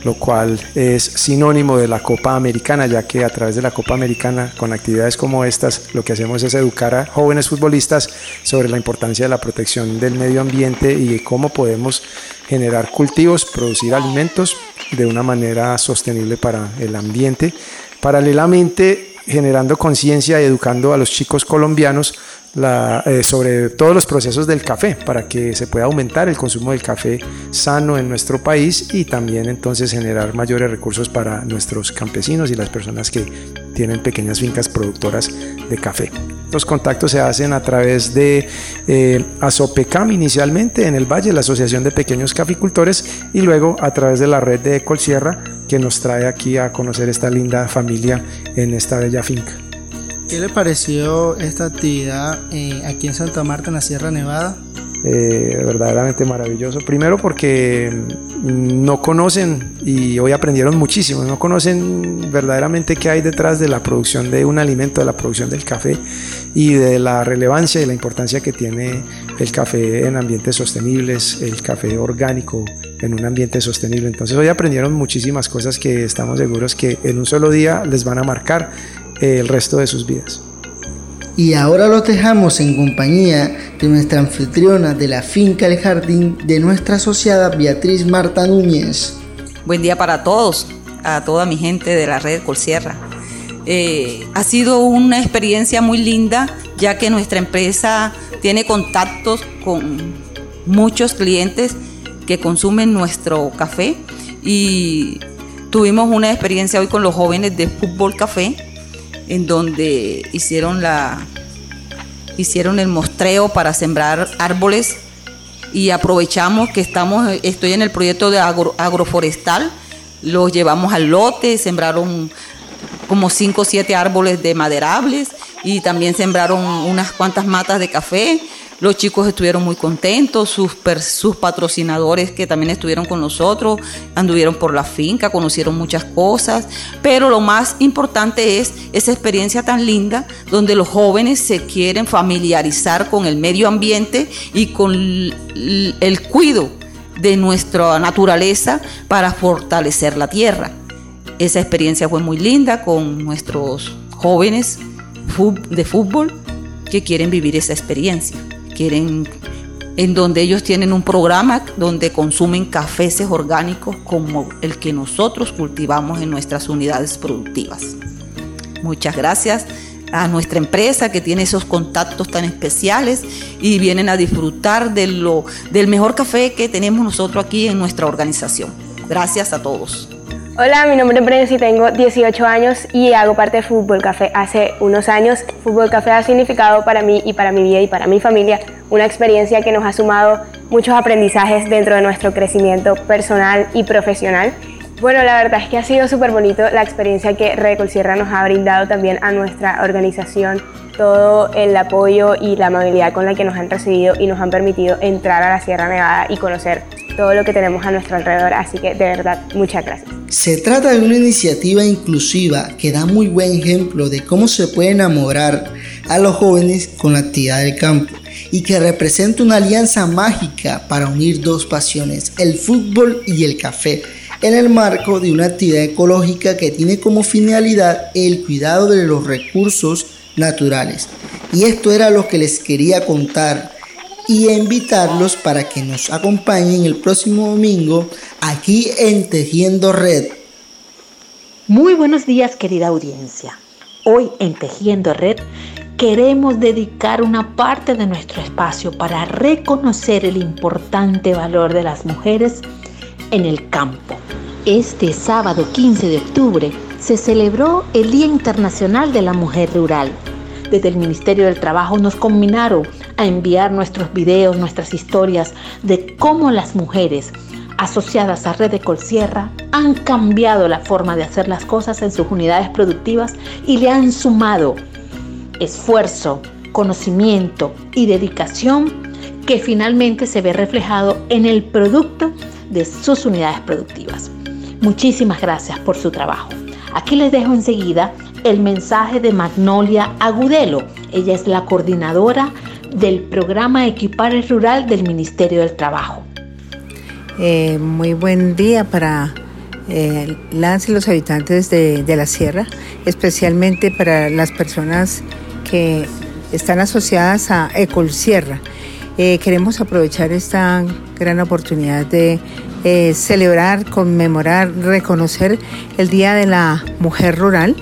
lo cual es sinónimo de la Copa Americana, ya que a través de la Copa Americana, con actividades como estas, lo que hacemos es educar a jóvenes futbolistas sobre la importancia de la protección del medio ambiente y cómo podemos generar cultivos, producir alimentos de una manera sostenible para el ambiente. Paralelamente, generando conciencia y educando a los chicos colombianos eh, sobre todos los procesos del café para que se pueda aumentar el consumo del café sano en nuestro país y también entonces generar mayores recursos para nuestros campesinos y las personas que tienen pequeñas fincas productoras de café. Los contactos se hacen a través de eh, Asopecam inicialmente en el Valle, la Asociación de Pequeños Caficultores, y luego a través de la red de Ecolsierra que nos trae aquí a conocer esta linda familia en esta bella finca. ¿Qué le pareció esta actividad eh, aquí en Santa Marta, en la Sierra Nevada? Eh, verdaderamente maravilloso. Primero porque mm, no conocen y hoy aprendieron muchísimo, no conocen verdaderamente qué hay detrás de la producción de un alimento, de la producción del café y de la relevancia y la importancia que tiene el café en ambientes sostenibles, el café orgánico en un ambiente sostenible. Entonces hoy aprendieron muchísimas cosas que estamos seguros que en un solo día les van a marcar el resto de sus vidas. Y ahora los dejamos en compañía de nuestra anfitriona de la finca El Jardín de nuestra asociada Beatriz Marta Núñez. Buen día para todos, a toda mi gente de la red Colsierra. Eh, ha sido una experiencia muy linda ya que nuestra empresa tiene contactos con muchos clientes que consumen nuestro café y tuvimos una experiencia hoy con los jóvenes de Fútbol Café en donde hicieron la hicieron el mostreo para sembrar árboles y aprovechamos que estamos estoy en el proyecto de agroforestal. Los llevamos al lote sembraron como 5 o 7 árboles de maderables y también sembraron unas cuantas matas de café Los chicos estuvieron muy contentos, sus, sus patrocinadores que también estuvieron con nosotros, anduvieron por la finca, conocieron muchas cosas, pero lo más importante es esa experiencia tan linda donde los jóvenes se quieren familiarizar con el medio ambiente y con el cuido de nuestra naturaleza para fortalecer la tierra. Esa experiencia fue muy linda con nuestros jóvenes de fútbol que quieren vivir esa experiencia. Quieren, en donde ellos tienen un programa donde consumen cafés orgánicos como el que nosotros cultivamos en nuestras unidades productivas. Muchas gracias a nuestra empresa que tiene esos contactos tan especiales y vienen a disfrutar de lo, del mejor café que tenemos nosotros aquí en nuestra organización. Gracias a todos. Hola, mi nombre es Brenzi, tengo 18 años y hago parte de Fútbol Café hace unos años. Fútbol Café ha significado para mí y para mi vida y para mi familia una experiencia que nos ha sumado muchos aprendizajes dentro de nuestro crecimiento personal y profesional. Bueno, la verdad es que ha sido súper bonito la experiencia que Recol Sierra nos ha brindado también a nuestra organización, todo el apoyo y la amabilidad con la que nos han recibido y nos han permitido entrar a la Sierra Nevada y conocer todo lo que tenemos a nuestro alrededor. Así que de verdad, muchas gracias. Se trata de una iniciativa inclusiva que da muy buen ejemplo de cómo se puede enamorar a los jóvenes con la actividad del campo y que representa una alianza mágica para unir dos pasiones, el fútbol y el café, en el marco de una actividad ecológica que tiene como finalidad el cuidado de los recursos naturales. Y esto era lo que les quería contar y invitarlos para que nos acompañen el próximo domingo aquí en Tejiendo Red. Muy buenos días querida audiencia. Hoy en Tejiendo Red queremos dedicar una parte de nuestro espacio para reconocer el importante valor de las mujeres en el campo. Este sábado 15 de octubre se celebró el Día Internacional de la Mujer Rural. Desde el Ministerio del Trabajo nos combinaron a enviar nuestros videos, nuestras historias de cómo las mujeres asociadas a Red de Colsierra han cambiado la forma de hacer las cosas en sus unidades productivas y le han sumado esfuerzo, conocimiento y dedicación que finalmente se ve reflejado en el producto de sus unidades productivas. Muchísimas gracias por su trabajo. Aquí les dejo enseguida el mensaje de Magnolia Agudelo. Ella es la coordinadora del programa Equipare Rural del Ministerio del Trabajo. Eh, muy buen día para eh, las y los habitantes de, la sierra, especialmente para las personas que están asociadas a Ecol Sierra. Eh, queremos aprovechar esta gran oportunidad de eh, celebrar, conmemorar, reconocer el Día de la Mujer Rural,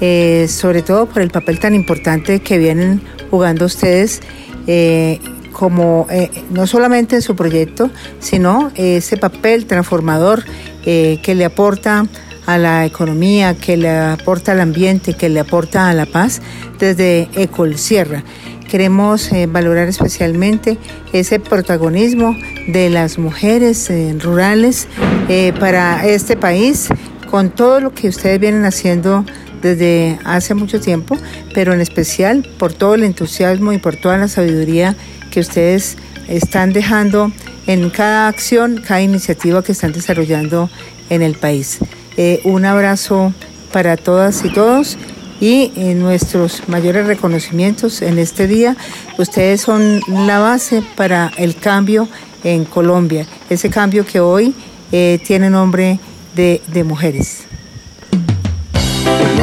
eh, sobre todo por el papel tan importante que vienen jugando ustedes eh, como eh, no solamente en su proyecto, sino ese papel transformador eh, que le aporta a la economía, que le aporta al ambiente, que le aporta a la paz desde Ecol Sierra. Queremos eh, valorar especialmente ese protagonismo de las mujeres eh, rurales eh, para este país, con todo lo que ustedes vienen haciendo desde hace mucho tiempo, pero en especial por todo el entusiasmo y por toda la sabiduría que ustedes están dejando en cada acción, cada iniciativa que están desarrollando en el país. Eh, un abrazo para todas y todos y eh, nuestros mayores reconocimientos en este día. Ustedes son la base para el cambio en Colombia, ese cambio que hoy eh, tiene nombre de, de mujeres.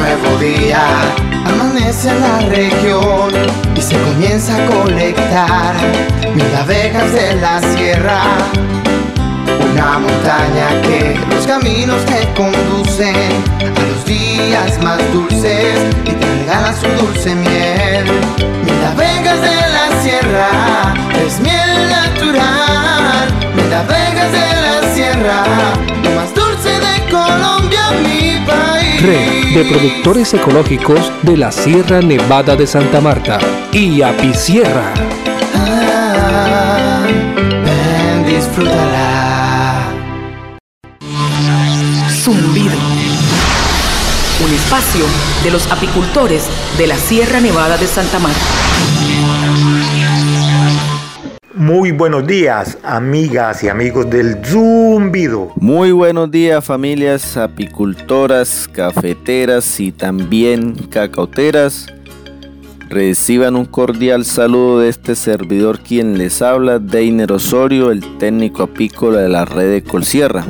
Nuevo día amanece en la región y se comienza a colectar mil abejas de la sierra. Una montaña que los caminos te conducen a los días más dulces y te regalan su dulce miel. Mil abejas de la sierra es miel natural. Mil abejas de la sierra, lo más dulce de Colombia, mi país. Red de Productores Ecológicos de la Sierra Nevada de Santa Marta y Apisierra. Ah, disfrútala. Zumbido. Un espacio de los apicultores de la Sierra Nevada de Santa Marta. Muy buenos días, amigas y amigos del Zumbido. Muy buenos días, familias apicultoras, cafeteras y también cacauteras. Reciban un cordial saludo de este servidor quien les habla, Deiner Osorio, el técnico apícola de la red de Colsierra.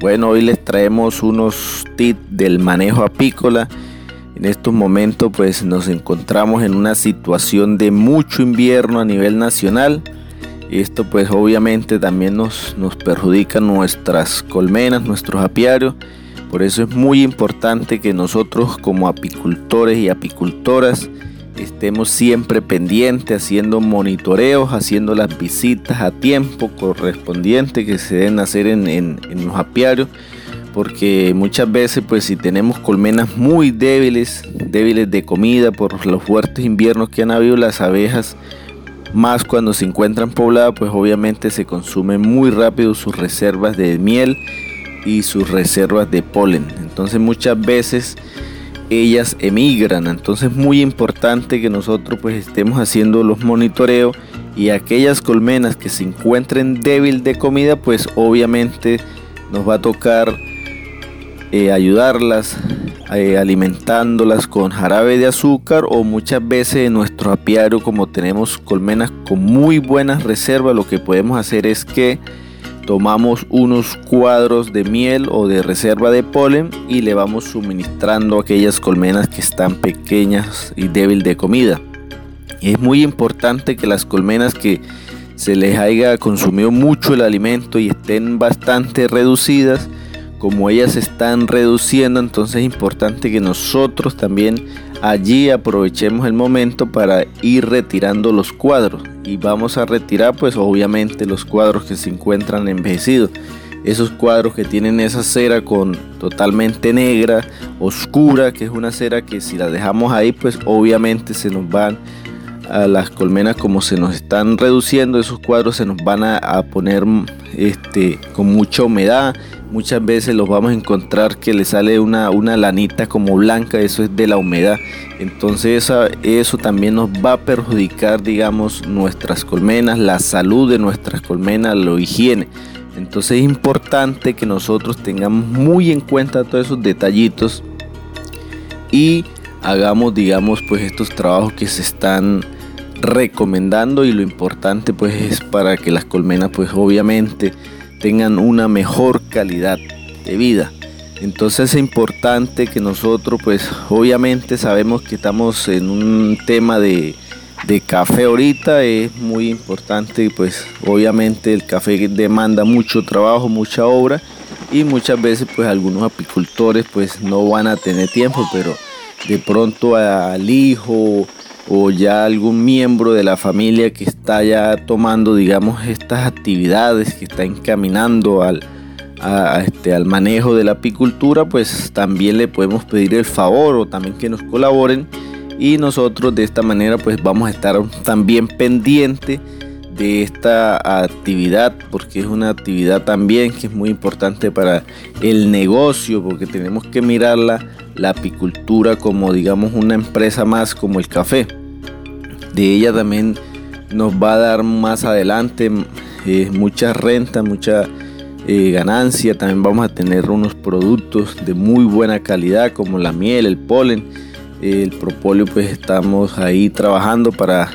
Bueno, hoy les traemos unos tips del manejo apícola. En estos momentos pues nos encontramos en una situación de mucho invierno a nivel nacional. Esto pues obviamente también nos, nos perjudica nuestras colmenas, nuestros apiarios. Por eso es muy importante que nosotros como apicultores y apicultoras estemos siempre pendientes, haciendo monitoreos, haciendo las visitas a tiempo correspondiente que se deben hacer en, los apiarios, porque muchas veces pues si tenemos colmenas muy débiles, débiles de comida por los fuertes inviernos que han habido, las abejas, más cuando se encuentran pobladas, pues obviamente se consumen muy rápido sus reservas de miel y sus reservas de polen. Entonces muchas veces ellas emigran. Entonces es muy importante que nosotros pues estemos haciendo los monitoreos y aquellas colmenas que se encuentren débil de comida pues obviamente nos va a tocar eh, ayudarlas eh, alimentándolas con jarabe de azúcar o muchas veces en nuestro apiario como tenemos colmenas con muy buenas reservas lo que podemos hacer es que tomamos unos cuadros de miel o de reserva de polen y le vamos suministrando aquellas colmenas que están pequeñas y débil de comida. es muy importante que las colmenas que se les haya consumido mucho el alimento y estén bastante reducidas, como ellas están reduciendo, entonces es importante que nosotros también allí aprovechemos el momento para ir retirando los cuadros. Y vamos a retirar pues obviamente los cuadros que se encuentran envejecidos. Esos cuadros que tienen esa cera con totalmente negra oscura que es una cera que si la dejamos ahí pues obviamente se nos van a las colmenas como se nos están reduciendo esos cuadros se nos van a, a poner este con mucha humedad muchas veces los vamos a encontrar que le sale una, una lanita como blanca, eso es de la humedad. Entonces eso también nos va a perjudicar, digamos, nuestras colmenas, la salud de nuestras colmenas, la higiene. Entonces es importante que nosotros tengamos muy en cuenta todos esos detallitos y hagamos, digamos, pues estos trabajos que se están recomendando y lo importante pues es para que las colmenas pues obviamente tengan una mejor calidad de vida. Entonces es importante que nosotros, pues obviamente sabemos que estamos en un tema de, café ahorita, es muy importante, pues obviamente el café demanda mucho trabajo, mucha obra y muchas veces pues algunos apicultores pues no van a tener tiempo, pero de pronto al hijo o ya algún miembro de la familia que está ya tomando, digamos, estas actividades, que está encaminando al, este, al manejo de la apicultura, pues también le podemos pedir el favor o también que nos colaboren. Y nosotros de esta manera pues vamos a estar también pendiente de esta actividad porque es una actividad también que es muy importante para el negocio porque tenemos que mirarla la apicultura como digamos una empresa más como el café de ella también nos va a dar más adelante eh, mucha renta, mucha eh, ganancia. También vamos a tener unos productos de muy buena calidad como la miel, el polen, el propóleo. Pues estamos ahí trabajando para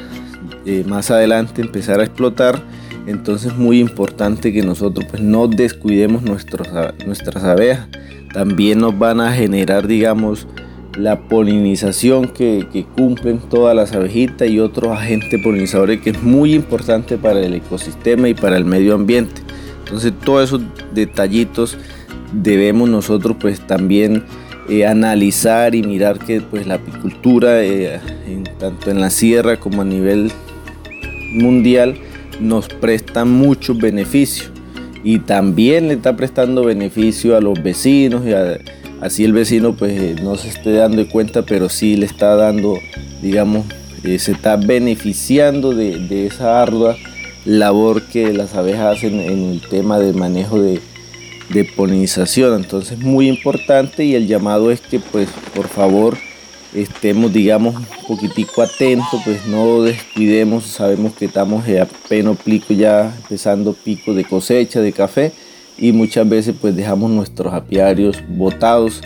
eh, más adelante empezar a explotar. Entonces es muy importante que nosotros pues no descuidemos nuestros, nuestras abejas. También nos van a generar, digamos, la polinización que, cumplen todas las abejitas y otros agentes polinizadores que es muy importante para el ecosistema y para el medio ambiente. Entonces todos esos detallitos debemos nosotros pues también eh, analizar y mirar que pues la apicultura eh, tanto en la sierra como a nivel mundial nos presta muchos beneficios y también le está prestando beneficio a los vecinos y así el vecino pues eh, no se esté dando cuenta, pero sí le está dando, digamos, eh, se está beneficiando de, esa ardua labor que las abejas hacen en el tema de manejo de, polinización. Entonces muy importante y el llamado es que pues por favor estemos, digamos, un poquitico atentos, pues no descuidemos, sabemos que estamos a pleno pico ya, empezando pico de cosecha de café y muchas veces pues dejamos nuestros apiarios botados.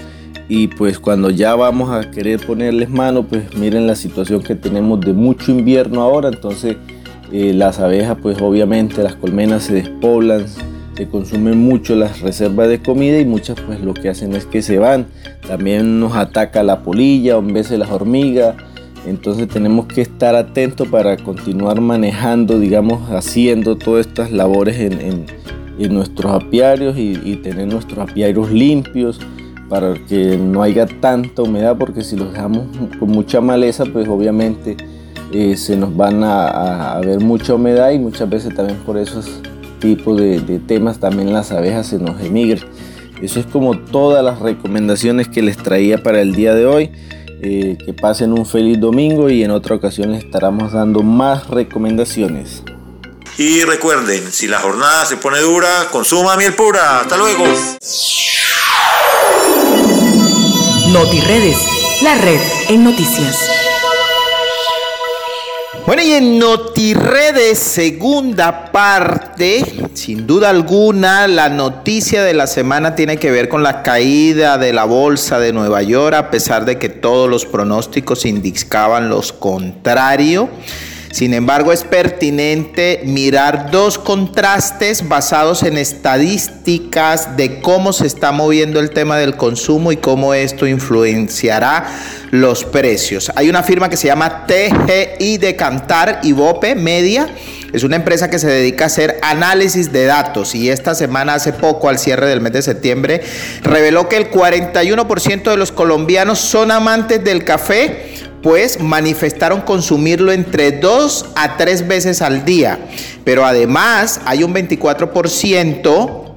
Y pues cuando ya vamos a querer ponerles mano, pues miren la situación que tenemos de mucho invierno ahora, entonces eh, las abejas pues obviamente las colmenas se despoblan, se consumen mucho las reservas de comida y muchas pues lo que hacen es que se van. También nos ataca la polilla, un veces las hormigas. Entonces tenemos que estar atentos para continuar manejando, digamos, haciendo todas estas labores en, nuestros apiarios y, tener nuestros apiarios limpios para que no haya tanta humedad, porque si los dejamos con mucha maleza, pues obviamente eh, se nos van a, a, ver mucha humedad y muchas veces también por eso tipo de, temas también las abejas se nos emigran. Eso es como todas las recomendaciones que les traía para el día de hoy. Eh, que pasen un feliz domingo y en otra ocasión les estaremos dando más recomendaciones. Y recuerden, si la jornada se pone dura, consuma miel pura. Hasta luego. NotiRedes, la red en noticias. Bueno, y en NotiRedes, segunda parte, sin duda alguna, la noticia de la semana tiene que ver con la caída de la bolsa de Nueva York, a pesar de que todos los pronósticos indicaban los contrario. Sin embargo, es pertinente mirar dos contrastes basados en estadísticas de cómo se está moviendo el tema del consumo y cómo esto influenciará los precios. Hay una firma que se llama TGI de Cantar y Bope Media. Es una empresa que se dedica a hacer análisis de datos y esta semana, hace poco, al cierre del mes de septiembre, reveló que el 41% de los colombianos son amantes del café pues manifestaron consumirlo entre dos a tres veces al día. Pero además hay un 24%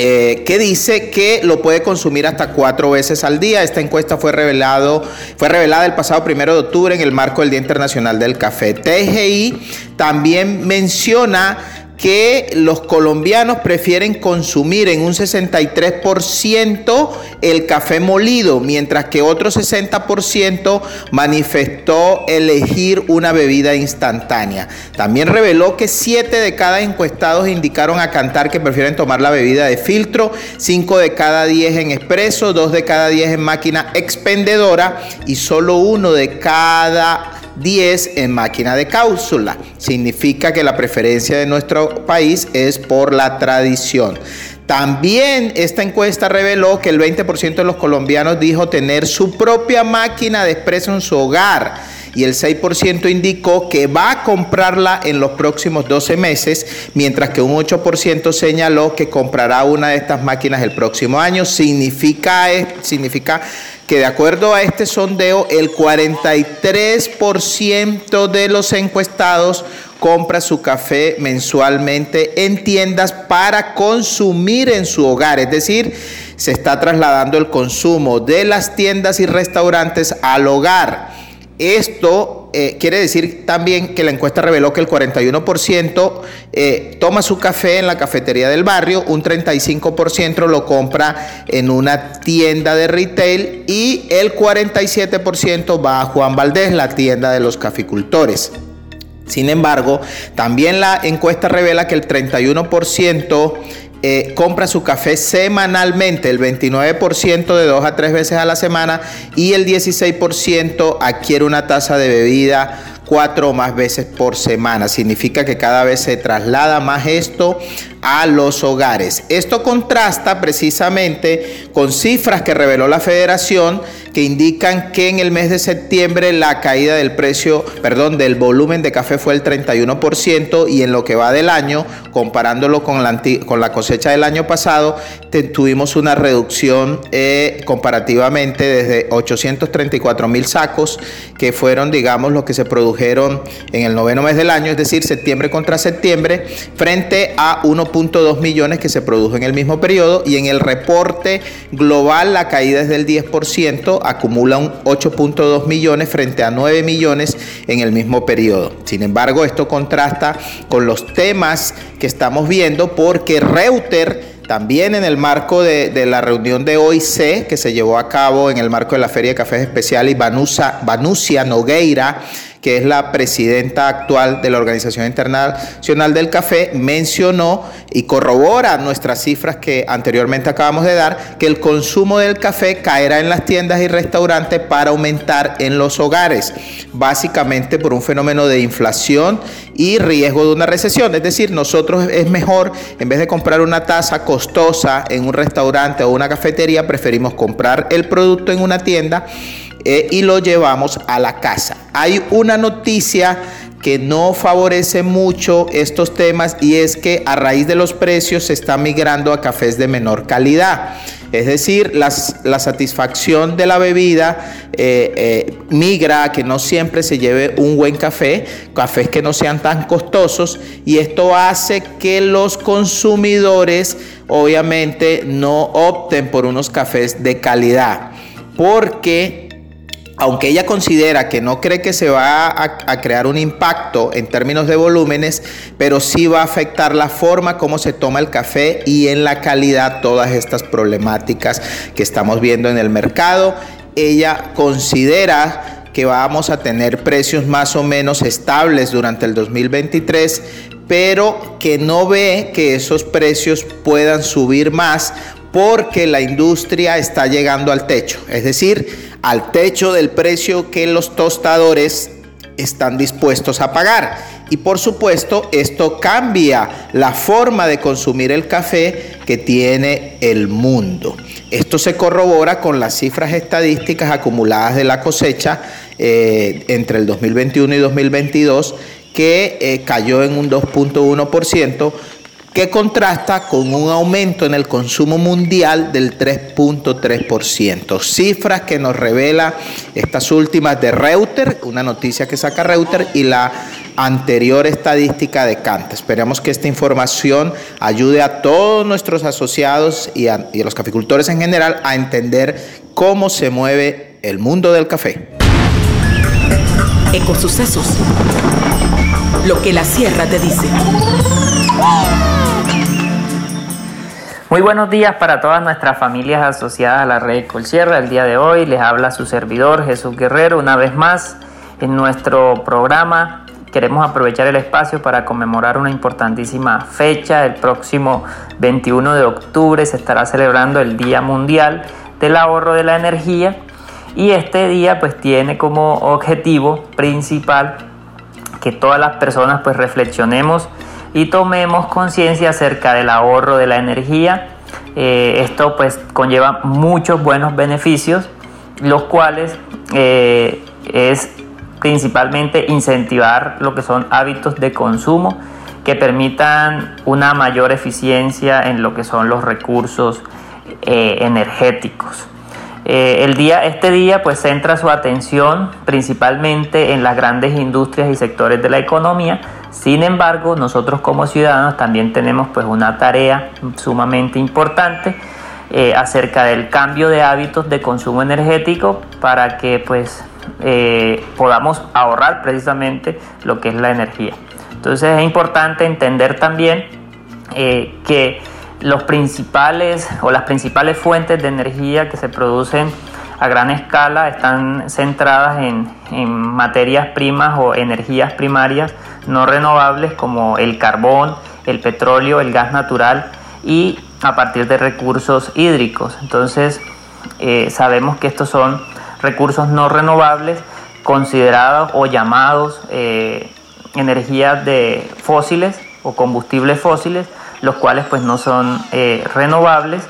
eh, que dice que lo puede consumir hasta cuatro veces al día. Esta encuesta fue, revelado, fue revelada el pasado primero de octubre en el marco del Día Internacional del Café. TGI también menciona que los colombianos prefieren consumir en un 63% el café molido, mientras que otro 60% manifestó elegir una bebida instantánea. También reveló que 7 de cada encuestados indicaron a cantar que prefieren tomar la bebida de filtro, 5 de cada 10 en expreso, 2 de cada 10 en máquina expendedora y solo uno de cada 10 en máquina de cápsula. Significa que la preferencia de nuestro país es por la tradición. También esta encuesta reveló que el 20% de los colombianos dijo tener su propia máquina de expreso en su hogar y el 6% indicó que va a comprarla en los próximos 12 meses, mientras que un 8% señaló que comprará una de estas máquinas el próximo año. Significa, significa que de acuerdo a este sondeo, el 43% de los encuestados compra su café mensualmente en tiendas para consumir en su hogar. Es decir, se está trasladando el consumo de las tiendas y restaurantes al hogar. Esto eh, quiere decir también que la encuesta reveló que el 41% eh, toma su café en la cafetería del barrio, un 35% lo compra en una tienda de retail y el 47% va a Juan Valdés, la tienda de los caficultores. Sin embargo, también la encuesta revela que el 31% eh, compra su café semanalmente, el 29% de dos a tres veces a la semana y el 16% adquiere una taza de bebida cuatro o más veces por semana. Significa que cada vez se traslada más esto a los hogares. Esto contrasta precisamente con cifras que reveló la federación que indican que en el mes de septiembre la caída del precio, perdón, del volumen de café fue el 31% y en lo que va del año, comparándolo con la, con la cosecha del año pasado, tuvimos una reducción eh, comparativamente desde 834 mil sacos, que fueron, digamos, los que se produjeron en el noveno mes del año, es decir, septiembre contra septiembre, frente a 1.2 millones que se produjo en el mismo periodo y en el reporte global la caída es del 10%, acumula un 8.2 millones frente a 9 millones en el mismo periodo. Sin embargo, esto contrasta con los temas que estamos viendo porque Reuter también en el marco de, la reunión de OIC que se llevó a cabo en el marco de la Feria de Cafés Especial y Vanusia Nogueira que es la presidenta actual de la Organización Internacional del Café, mencionó y corrobora nuestras cifras que anteriormente acabamos de dar, que el consumo del café caerá en las tiendas y restaurantes para aumentar en los hogares, básicamente por un fenómeno de inflación y riesgo de una recesión. Es decir, nosotros es mejor, en vez de comprar una taza costosa en un restaurante o una cafetería, preferimos comprar el producto en una tienda eh, y lo llevamos a la casa. Hay una noticia que no favorece mucho estos temas y es que a raíz de los precios se está migrando a cafés de menor calidad. Es decir, la satisfacción de la bebida eh, eh, migra a que no siempre se lleve un buen café, cafés que no sean tan costosos y esto hace que los consumidores obviamente no opten por unos cafés de calidad porque aunque ella considera que no cree que se va a, crear un impacto en términos de volúmenes, pero sí va a afectar la forma como se toma el café y en la calidad todas estas problemáticas que estamos viendo en el mercado. Ella considera que vamos a tener precios más o menos estables durante el 2023, pero que no ve que esos precios puedan subir más porque la industria está llegando al techo. Es decir, al techo del precio que los tostadores están dispuestos a pagar. Y por supuesto, esto cambia la forma de consumir el café que tiene el mundo. Esto se corrobora con las cifras estadísticas acumuladas de la cosecha eh, entre el 2021 y 2022, que eh, cayó en un 2.1%, que contrasta con un aumento en el consumo mundial del 3.3%. Cifras que nos revela estas últimas de Reuters, una noticia que saca Reuters y la anterior estadística de Canta. Esperamos que esta información ayude a todos nuestros asociados y a, y a los caficultores en general a entender cómo se mueve el mundo del café. Ecosucesos. Lo que la sierra te dice. Muy buenos días para todas nuestras familias asociadas a la red Colsierra. El día de hoy les habla su servidor Jesús Guerrero una vez más en nuestro programa. Queremos aprovechar el espacio para conmemorar una importantísima fecha. El próximo 21 de octubre se estará celebrando el Día Mundial del Ahorro de la Energía y este día pues tiene como objetivo principal que todas las personas pues reflexionemos y tomemos conciencia acerca del ahorro de la energía. Eh, esto pues conlleva muchos buenos beneficios, los cuales eh, es principalmente incentivar lo que son hábitos de consumo que permitan una mayor eficiencia en lo que son los recursos eh, energéticos. el día, este día pues centra su atención principalmente en las grandes industrias y sectores de la economía, sin embargo, nosotros como ciudadanos también tenemos pues una tarea sumamente importante eh, acerca del cambio de hábitos de consumo energético para que pues eh, podamos ahorrar precisamente lo que es la energía. Entonces es importante entender también eh, que los principales o las principales fuentes de energía que se producen a gran escala están centradas en, en materias primas o energías primarias no renovables como el carbón, el petróleo, el gas natural y a partir de recursos hídricos. Entonces eh, sabemos que estos son recursos no renovables considerados o llamados eh, energías de fósiles o combustibles fósiles, los cuales pues no son eh, renovables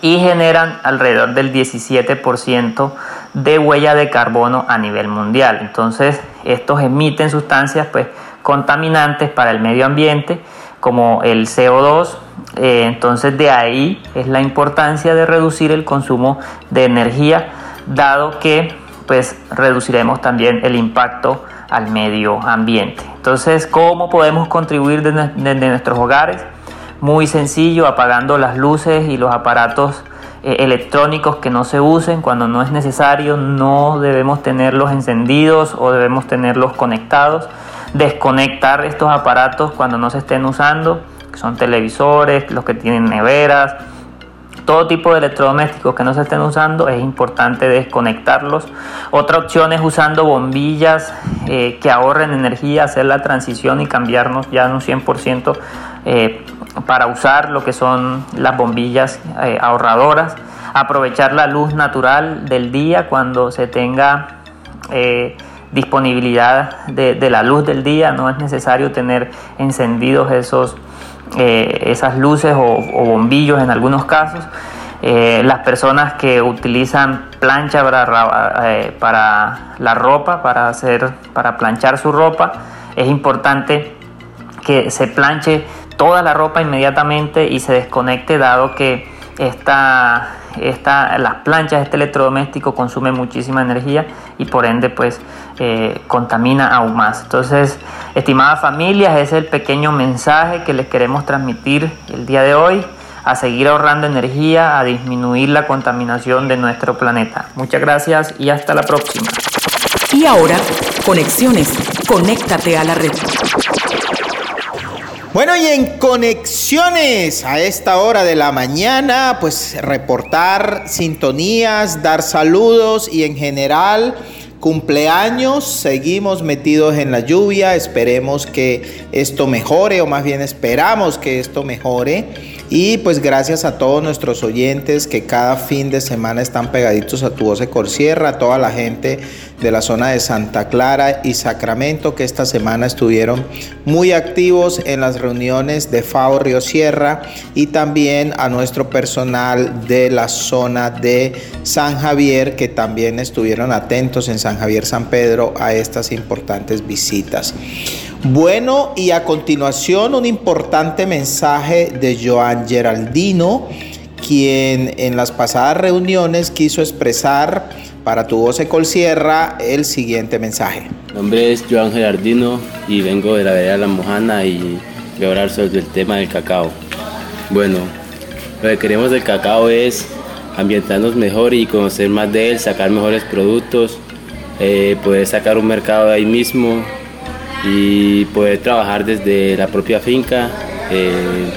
y generan alrededor del 17% de huella de carbono a nivel mundial. Entonces, estos emiten sustancias pues, contaminantes para el medio ambiente, como el CO2. Eh, entonces, de ahí es la importancia de reducir el consumo de energía, dado que pues, reduciremos también el impacto al medio ambiente. Entonces, ¿cómo podemos contribuir desde nuestros hogares? Muy sencillo, apagando las luces y los aparatos eh, electrónicos que no se usen cuando no es necesario, no debemos tenerlos encendidos o debemos tenerlos conectados, desconectar estos aparatos cuando no se estén usando, que son televisores, los que tienen neveras, todo tipo de electrodomésticos que no se estén usando es importante desconectarlos. Otra opción es usando bombillas eh, que ahorren energía, hacer la transición y cambiarnos ya en un 100% eh, para usar lo que son las bombillas eh, ahorradoras. Aprovechar la luz natural del día cuando se tenga disponibilidad de, la luz del día. No es necesario tener encendidos esos eh, esas luces o, bombillos en algunos casos. Eh, las personas que utilizan plancha para, eh, para, la ropa, para, hacer, para planchar su ropa, es importante que se planche toda la ropa inmediatamente y se desconecte dado que esta, esta, las planchas, este electrodoméstico consume muchísima energía y por ende pues contamina aún más. Entonces Estimadas familias, ese es el pequeño mensaje que les queremos transmitir el día de hoy, a seguir ahorrando energía, a disminuir la contaminación de nuestro planeta. Muchas gracias y hasta la próxima. Y ahora, conexiones. Conéctate a la red. Bueno, y en conexiones a esta hora de la mañana, pues reportar sintonías, dar saludos y en general cumpleaños, seguimos metidos en la lluvia, esperemos que esto mejore o más bien esperamos que esto mejore. Y pues gracias a todos nuestros oyentes que cada fin de semana están pegaditos a tu voz de Corsierra, a toda la gente de la zona de Santa Clara y Sacramento que esta semana estuvieron muy activos en las reuniones de FAO Río Sierra y también a nuestro personal de la zona de San Javier que también estuvieron atentos en San Javier San Pedro a estas importantes visitas. Bueno, y a continuación un importante mensaje de Joan Geraldino, quien en las pasadas reuniones quiso expresar para tu voz Sierra el siguiente mensaje. Mi nombre es Joan Gerardino y vengo de la vereda La Mojana y voy hablar sobre el tema del cacao. Bueno, lo que queremos del cacao es ambientarnos mejor y conocer más de él, sacar mejores productos, eh, poder sacar un mercado de ahí mismo y poder trabajar desde la propia finca, eh,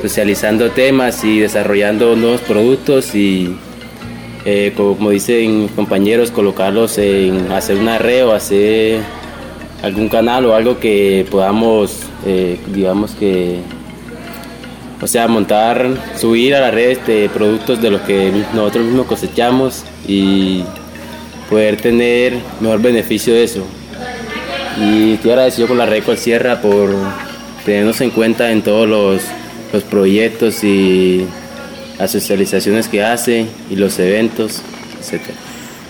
socializando temas y desarrollando nuevos productos y eh, como dicen compañeros, colocarlos en hacer una red o hacer algún canal o algo que podamos, eh, digamos que, o sea, montar, subir a la red de productos de los que nosotros mismos cosechamos y poder tener mejor beneficio de eso. Y estoy agradecido con la red Sierra por tenernos en cuenta en todos los, los proyectos y las socializaciones que hace y los eventos, etc.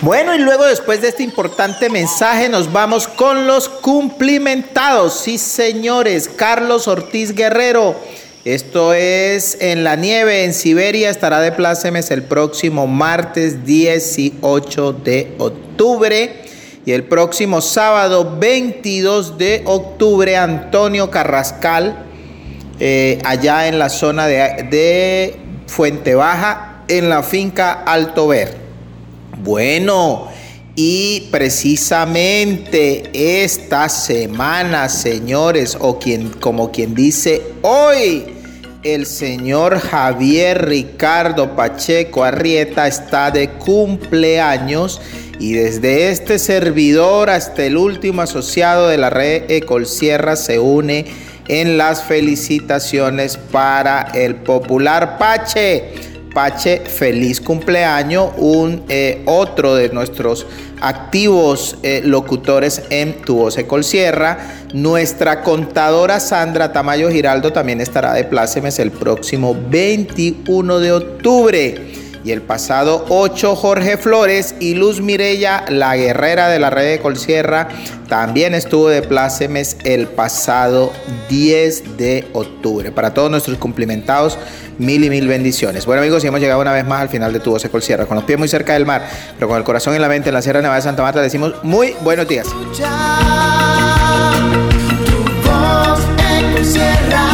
Bueno, y luego después de este importante mensaje nos vamos con los cumplimentados. Sí, señores, Carlos Ortiz Guerrero. Esto es en la nieve en Siberia, estará de plácemes el próximo martes 18 de octubre. Y el próximo sábado 22 de octubre, Antonio Carrascal, eh, allá en la zona de, de Fuente Baja en la finca Alto Ver. Bueno, y precisamente esta semana, señores, o quien, como quien dice hoy, el señor Javier Ricardo Pacheco Arrieta está de cumpleaños y desde este servidor hasta el último asociado de la red Ecolsierra se une en las felicitaciones para el popular Pache. Pache, feliz cumpleaños, un eh, otro de nuestros activos eh, locutores en Tu Voz Sierra. Nuestra contadora Sandra Tamayo Giraldo también estará de plácemes el próximo 21 de octubre. Y el pasado 8, Jorge Flores y Luz Mirella, la guerrera de la red de Colsierra, también estuvo de plácemes el pasado 10 de octubre. Para todos nuestros cumplimentados, mil y mil bendiciones. Bueno amigos, y hemos llegado una vez más al final de Tu Voz Colsierra, con los pies muy cerca del mar, pero con el corazón en la mente en la Sierra Nevada de Santa Marta, decimos muy buenos días. Sierra, de la